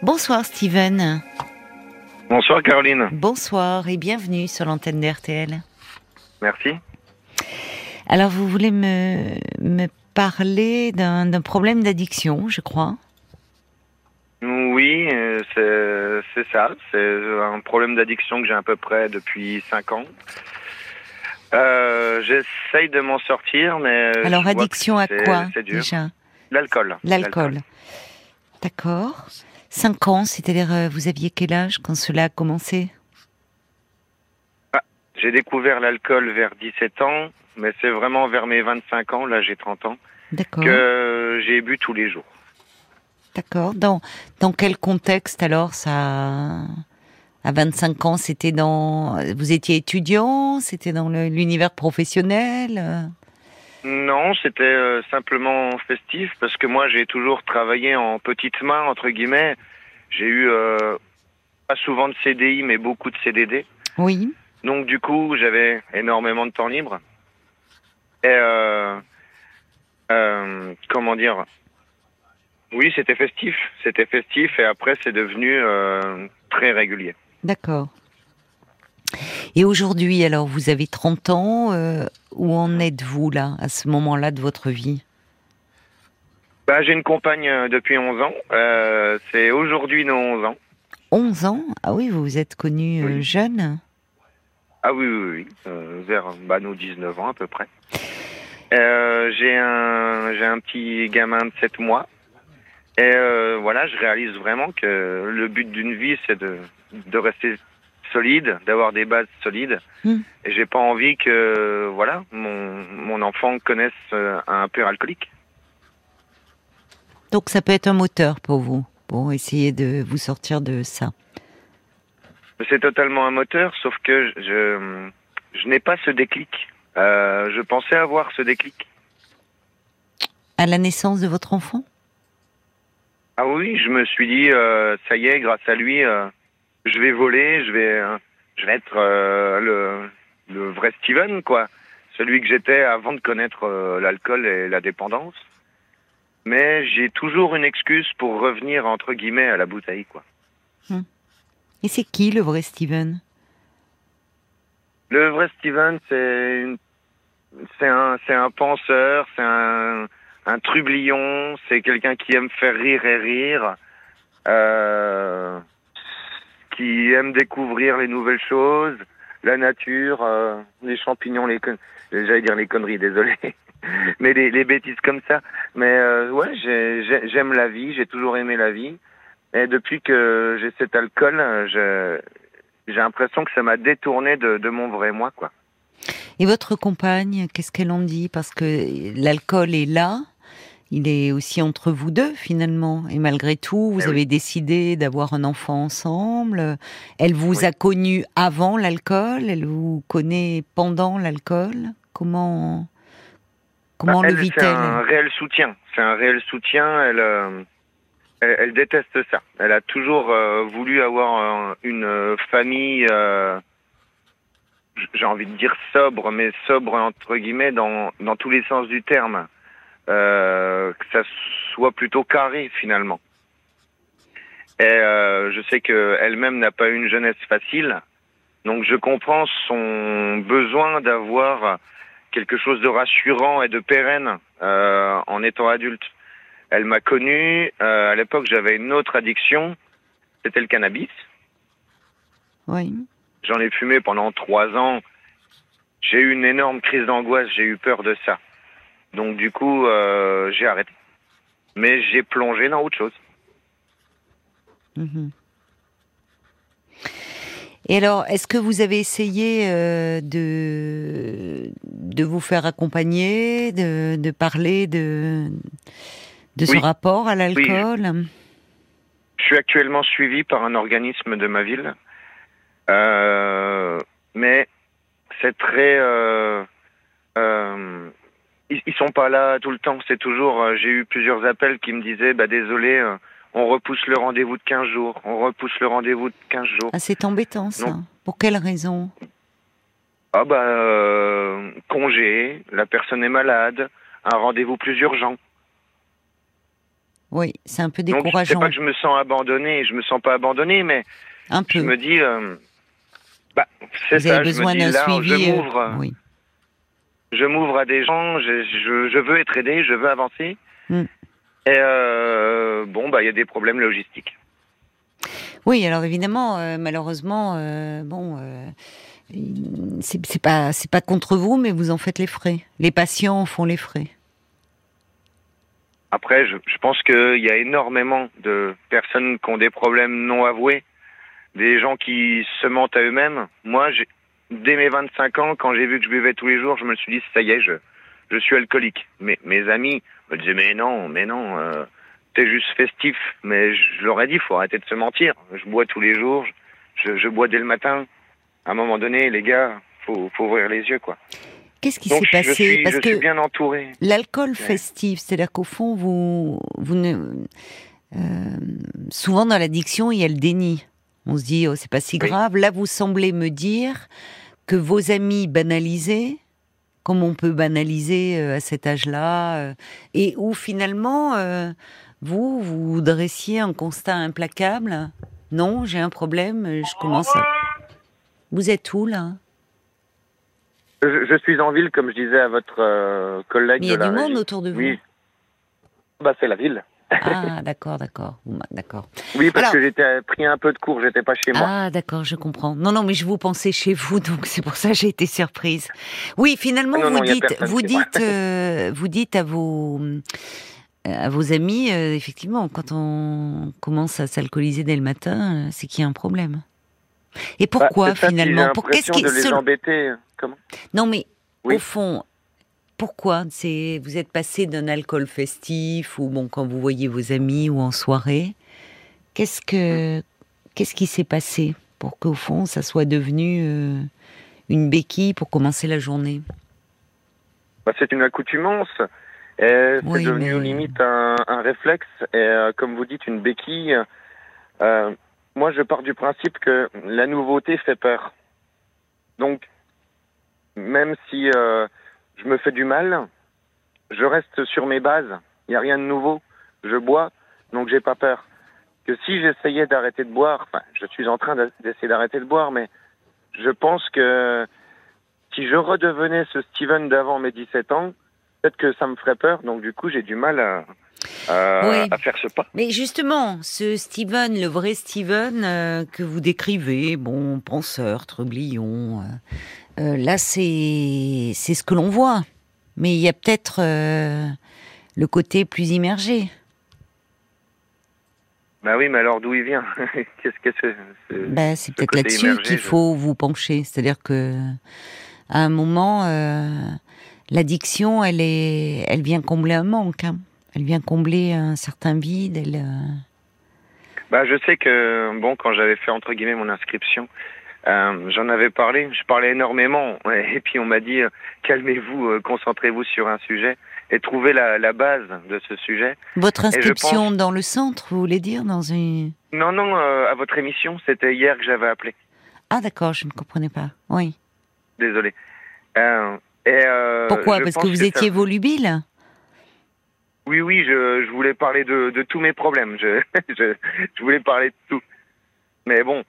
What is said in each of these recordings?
Bonsoir Steven. Bonsoir Caroline. Bonsoir et bienvenue sur l'antenne d'RTL. Merci. Alors vous voulez me, me parler d'un problème d'addiction, je crois? Oui, euh, c'est ça. C'est un problème d'addiction que j'ai à peu près depuis 5 ans. Euh, j'essaye de m'en sortir, mais... Alors addiction à quoi déjà? L'alcool. L'alcool. D'accord. 5 ans, c'est-à-dire euh, vous aviez quel âge quand cela a commencé? Ah, J'ai découvert l'alcool vers 17 ans, mais c'est vraiment vers mes 25 ans, là j'ai 30 ans, que j'ai bu tous les jours. D'accord. Dans, dans quel contexte alors ça à 25 ans, c'était dans vous étiez étudiant, c'était dans l'univers professionnel? Non, c'était euh, simplement festif parce que moi j'ai toujours travaillé en petites mains entre guillemets. J'ai eu euh, pas souvent de CDI mais beaucoup de CDD. Oui. Donc du coup j'avais énormément de temps libre. Et euh, comment dire? Oui, c'était festif, c'était festif et après c'est devenu très régulier. D'accord. Et aujourd'hui, alors, vous avez 30 ans. Euh, où en êtes-vous là, à ce moment-là de votre vie? Bah, J'ai une compagne euh, depuis 11 ans. Euh, c'est aujourd'hui nos 11 ans. 11 ans? Ah oui, vous vous êtes connu jeune Ah oui, oui, oui. vers bah, nos 19 ans à peu près. j'ai un, j'ai un petit gamin de 7 mois. Et voilà, je réalise vraiment que le but d'une vie, c'est de, de rester solide, d'avoir des bases solides. Hmm. Et j'ai pas envie que voilà mon, mon enfant connaisse euh, un père alcoolique. Donc ça peut être un moteur pour vous, pour essayer de vous sortir de ça. C'est totalement un moteur, sauf que je, je n'ai pas ce déclic. Euh, je pensais avoir ce déclic. À la naissance de votre enfant? Ah oui, je me suis dit, euh, ça y est, grâce à lui, je vais voler, je vais, je vais être euh, le, le, vrai Steven, quoi. Celui que j'étais avant de connaître euh, l'alcool et la dépendance. Mais j'ai toujours une excuse pour revenir, entre guillemets, à la bouteille, quoi. Hmm. Et c'est qui le vrai Steven? Le vrai Steven, c'est c'est un, c'est un penseur, c'est un, un trublion, c'est quelqu'un qui aime faire rire et rire. Euh, qui aiment découvrir les nouvelles choses, la nature, euh, les champignons, les j'allais dire les conneries, désolé, mais les, les, bêtises comme ça. Mais euh, ouais, j'aime la vie, j'ai toujours aimé la vie. Et depuis que j'ai cet alcool, j'ai l'impression que ça m'a détourné de, de mon vrai moi, quoi. Et votre compagne, qu'est-ce qu'elle en dit? Parce que l'alcool est là, il est aussi entre vous deux finalement. Et malgré tout, vous eh avez décidé d'avoir un enfant ensemble. Elle vous a connu avant l'alcool, elle vous connaît pendant l'alcool? Comment comment bah, le vit-elle C'est un réel soutien. C'est un réel soutien. Elle, euh, elle, déteste ça. Elle a toujours euh, voulu avoir une famille. Euh, j'ai envie de dire sobre, mais sobre entre guillemets dans dans tous les sens du terme euh, que ça soit plutôt carré finalement. Et euh, je sais qu'elle-même n'a pas eu une jeunesse facile, donc je comprends son besoin d'avoir quelque chose de rassurant et de pérenne euh, en étant adulte. Elle m'a connu, euh, à l'époque j'avais une autre addiction, c'était le cannabis. Oui. J'en ai fumé pendant trois ans. J'ai eu une énorme crise d'angoisse, j'ai eu peur de ça. Donc du coup, euh, j'ai arrêté. Mais j'ai plongé dans autre chose. Mhm. Et alors, est-ce que vous avez essayé euh, de, de vous faire accompagner, de, de parler de, de ce rapport à l'alcool? Je suis actuellement suivi par un organisme de ma ville. Euh, mais c'est très ils, ils, sont pas là tout le temps. C'est toujours. Euh, j'ai eu plusieurs appels qui me disaient, bah désolé, euh, on repousse le rendez-vous de 15 jours. On repousse le rendez-vous de 15 jours. Ah, c'est embêtant ça. Pour quelle raison? Ah bah euh, congé, la personne est malade, un rendez-vous plus urgent. Oui, c'est un peu Donc, c'est décourageant. pas que je me sens abandonné, je me sens pas abandonné, mais Un je me dis, euh, bah, c'est Vous ça, avez je me besoin dis d'un là, suivi. je euh, oui. Je m'ouvre à des gens, je, je, je veux être aidé, je veux avancer. Mm. Et euh, bon, bah, il y a des problèmes logistiques. Oui, alors évidemment, euh, malheureusement, euh, bon, c'est pas c'est pas contre vous, mais vous en faites les frais. Les patients en font les frais. Après, je, je pense qu'il y a énormément de personnes qui ont des problèmes non avoués, des gens qui se mentent à eux-mêmes. Moi, j'ai- dès mes 25 ans, quand j'ai vu que je buvais tous les jours, je me suis dit, ça y est, je, je suis alcoolique. Mais mes amis me disaient, mais non, mais non, euh, t'es juste festif. Mais je leur ai dit, faut arrêter de se mentir. Je bois tous les jours, je, je bois dès le matin. À un moment donné, les gars, faut, faut ouvrir les yeux, quoi. Qu'est-ce qui s'est passé suis, Parce je que suis bien entouré. l'alcool festif, c'est-à-dire qu'au fond, vous vous ne euh, souvent dans l'addiction, il y a le déni. On se dit, oh, c'est pas si Oui. grave. Là, vous semblez me dire que vos amis banalisaient, comme on peut banaliser euh, à cet âge-là, euh, et où finalement, euh, vous, vous dressiez un constat implacable. Non, j'ai un problème, je commence à... Vous êtes où, là? Je, je suis en ville, comme je disais à votre collègue Mais il y a du monde autour de vous. Oui. Bah, c'est la ville. Ah, d'accord, d'accord. M'a- D'accord. Oui, parce Alors- que j'étais pris un peu de cours, j'étais pas chez moi. Ah, d'accord, je comprends. Non, non, mais je vous pensais chez vous, donc c'est pour ça que j'ai été surprise. Oui, finalement, non, vous non, dites, vous dites, euh, vous dites à vos à vos amis, euh, effectivement, quand on commence à s'alcooliser dès le matin, euh, c'est qu'il y a un problème. Et Bah, pourquoi ça, finalement? Pour qu'est-ce qui de les embêter. Comment? Non, mais Oui. au fond, pourquoi C'est vous êtes passé d'un alcool festif ou bon quand vous voyez vos amis ou en soirée. Qu'est-ce que qu'est-ce qui s'est passé pour qu'au fond ça soit devenu euh, une béquille pour commencer la journée? Bah, C'est une accoutumance. Et Oui, c'est devenu mais- limite un, un réflexe. Et euh, comme vous dites, une béquille. Euh, moi, je pars du principe que la nouveauté fait peur. Donc, même si euh, je me fais du mal, je reste sur mes bases. Il n'y a rien de nouveau. Je bois, donc j'ai pas peur. Que si j'essayais d'arrêter de boire, enfin, je suis en train d'essayer d'arrêter de boire, mais je pense que si je redevenais ce Steven d'avant mes 17 ans, peut-être que ça me ferait peur. Donc du coup, j'ai du mal à, à, Oui. à faire ce pas. Mais justement, ce Steven, le vrai Steven euh, que vous décrivez, bon, penseur, trublion, euh, euh, là c'est c'est ce que l'on voit. Mais il y a peut-être euh, le côté plus immergé. Bah oui, mais alors d'où il vient Qu'est-ce que c'est c'est- Ben, c'est ce peut-être là-dessus qu'il je- faut vous pencher. C'est-à-dire que à un moment, euh, l'addiction, elle est, elle vient combler un manque. hein. Elle vient combler un certain vide. Elle, Bah, je sais que, bon, quand j'avais fait, entre guillemets, mon inscription, euh, j'en avais parlé, je parlais énormément, et puis on m'a dit, euh, calmez-vous, euh, concentrez-vous sur un sujet, et trouvez la, la base de ce sujet. Votre inscription pense- dans le centre, vous voulez dire dans une Non, non, à votre émission, c'était hier que j'avais appelé, Ah d'accord, je ne comprenais pas. Oui. désolé. Et, Pourquoi Parce que vous étiez volubile. Oui, oui, je, je voulais parler de, de tous mes problèmes. Je, je, je voulais parler de tout. Mais bon,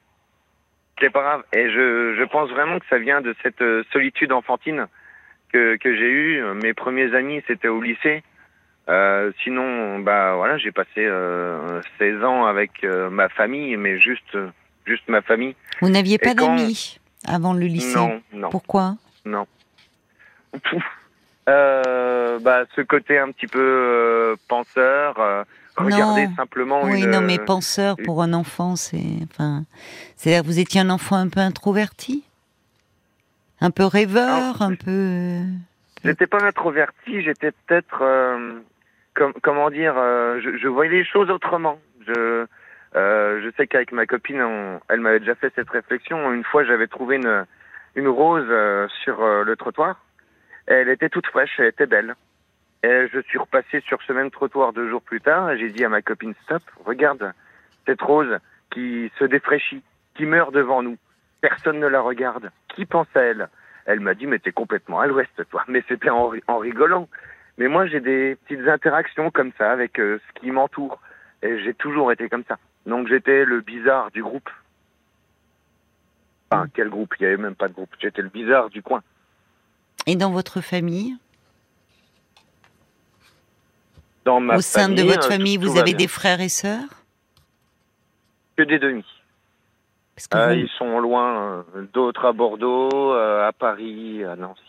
c'est pas grave. Et je, je pense vraiment que ça vient de cette euh, solitude enfantine que, que j'ai eue. Mes premiers amis, c'était au lycée. Euh, sinon, bah voilà, j'ai passé euh, 16 ans avec euh, ma famille, mais juste, juste ma famille. Vous n'aviez pas quand- d'amis avant le lycée. Non, non, Pourquoi? Non. Bah, ce côté un petit peu penseur, euh, regarder Non. simplement Oui, une, non, mais euh, penseur une- pour un enfant, c'est, enfin, c'est-à-dire vous étiez un enfant un peu introverti, un peu rêveur, un peu. J'étais pas introverti, j'étais peut-être, euh, com- comment dire, euh, je, je voyais les choses autrement. Je, euh, je sais qu'avec ma copine, on- elle m'avait déjà fait cette réflexion. Une fois, j'avais trouvé une, une rose euh, sur euh, le trottoir. Elle était toute fraîche, elle était belle. Je suis repassé sur ce même trottoir deux jours plus tard j'ai dit à ma copine, stop, regarde cette rose qui se défraîchit, qui meurt devant nous. Personne ne la regarde. Qui pense à elle? Elle m'a dit, mais t'es complètement à l'ouest, toi. Mais c'était en, en rigolant. Mais moi, j'ai des petites interactions comme ça avec euh, ce qui m'entoure. Et j'ai toujours été comme ça. Donc j'étais le bizarre du groupe. Enfin, quel groupe? Il n'y avait même pas de groupe. J'étais le bizarre du coin. Et dans votre famille? Dans ma Au sein famille, de votre euh, famille, vous avez des frères et sœurs? Que des demi. Parce que Euh, vous- Ils sont loin. euh, D'autres à Bordeaux, euh, à Paris, à Nancy.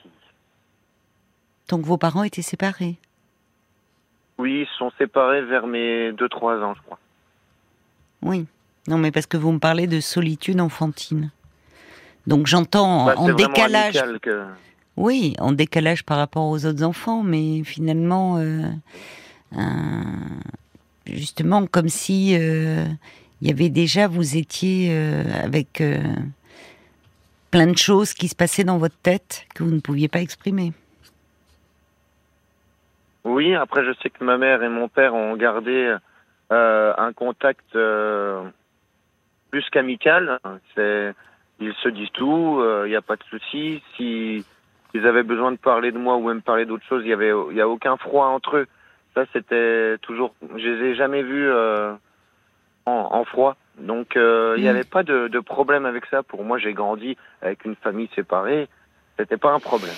Donc vos parents étaient séparés? Oui, ils sont séparés vers mes 2-3 ans, je crois. Oui. Non, mais parce que vous me parlez de solitude enfantine. Donc j'entends Bah, en décalage. que- Oui, en décalage par rapport aux autres enfants, mais finalement, euh, justement, comme si euh, il y avait déjà, vous étiez euh, avec euh, plein de choses qui se passaient dans votre tête que vous ne pouviez pas exprimer. Oui, après, je sais que ma mère et mon père ont gardé euh, un contact euh, plus qu'amical. Ils se disent tout, il n'y a pas de souci. Si ils avaient besoin de parler de moi ou même parler d'autre chose, il y avait, il y a aucun froid entre eux. Ça, c'était toujours. Je les ai jamais vus euh, en, en froid. Donc, euh, il n'y Mm. avait pas de, de problème avec ça. Pour moi, j'ai grandi avec une famille séparée. C'était pas un problème.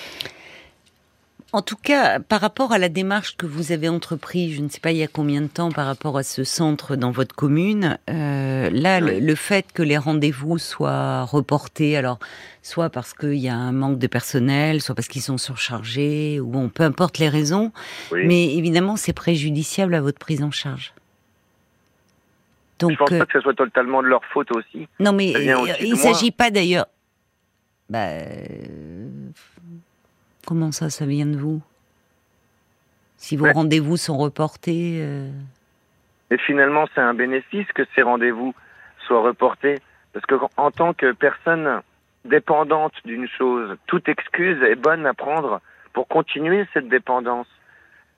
En tout cas, par rapport à la démarche que vous avez entreprise, je ne sais pas il y a combien de temps par rapport à ce centre dans votre commune, euh, là, le, le fait que les rendez-vous soient reportés, alors soit parce qu'il y a un manque de personnel, soit parce qu'ils sont surchargés, ou bon, peu importe les raisons, Oui. mais évidemment, c'est préjudiciable à votre prise en charge. Donc, je pense euh, pas que ce soit totalement de leur faute aussi. non, mais euh, aussi il ne s'agit pas d'ailleurs. Bah, euh, comment ça, ça vient de vous? Si vos Ouais. rendez-vous sont reportés. euh, Et finalement, c'est un bénéfice que ces rendez-vous soient reportés. Parce que en tant que personne dépendante d'une chose, toute excuse est bonne à prendre pour continuer cette dépendance.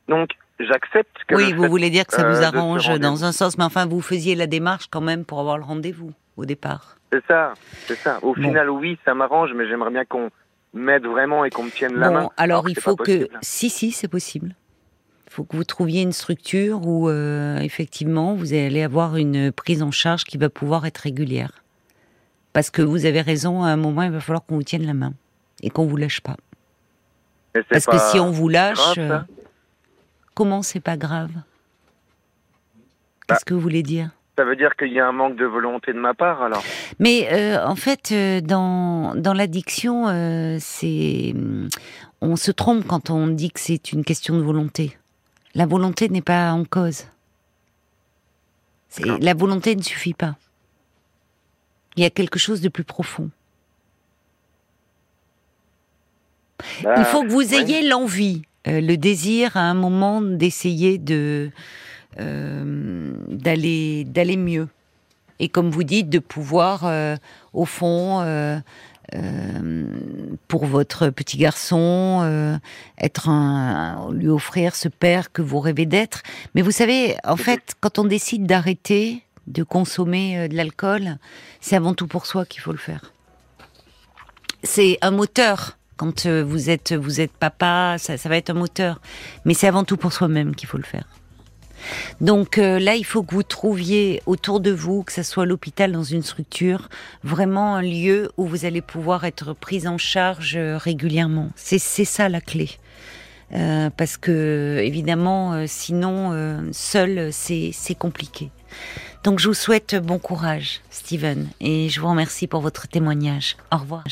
Donc, j'accepte que Oui, vous fait- voulez dire que ça euh, vous ce arrange dans un sens, mais enfin, vous faisiez la démarche quand même pour avoir le rendez-vous au départ. C'est ça, c'est ça. Au Bon. final, oui, ça m'arrange, mais j'aimerais bien qu'on m'aide vraiment et qu'on me tienne la main. Bon, alors que il faut que. Si, si, c'est possible. Il faut que vous trouviez une structure où, euh, effectivement, vous allez avoir une prise en charge qui va pouvoir être régulière. Parce que vous avez raison, à un moment, il va falloir qu'on vous tienne la main et qu'on vous lâche pas. Parce que si on vous lâche, grave, euh, comment c'est pas grave? Bah. Qu'est-ce que vous voulez dire? Ça veut dire qu'il y a un manque de volonté de ma part, alors. Mais euh, en fait, euh, dans, dans l'addiction, euh, c'est hum, on se trompe quand on dit que c'est une question de volonté. La volonté n'est pas en cause. La volonté ne suffit pas. Il y a quelque chose de plus profond. Bah, Il faut que vous ouais. ayez l'envie, le désir à un moment d'essayer de d'aller d'aller mieux. Et comme vous dites, de pouvoir, euh, au fond, euh, euh, pour votre petit garçon, euh, être un, lui offrir ce père que vous rêvez d'être. Mais vous savez, en fait, quand on décide d'arrêter de consommer euh, de l'alcool, c'est avant tout pour soi qu'il faut le faire. C'est un moteur. Quand euh, vous êtes vous êtes papa, ça, ça va être un moteur. Mais c'est avant tout pour soi-même qu'il faut le faire. Donc euh, là, il faut que vous trouviez autour de vous, que ce soit l'hôpital dans une structure, vraiment un lieu où vous allez pouvoir être prise en charge euh, régulièrement. C'est ça la clé. Euh, parce que évidemment, sinon, seul, c'est compliqué. Donc je vous souhaite bon courage, Steven, et je vous remercie pour votre témoignage. Au revoir.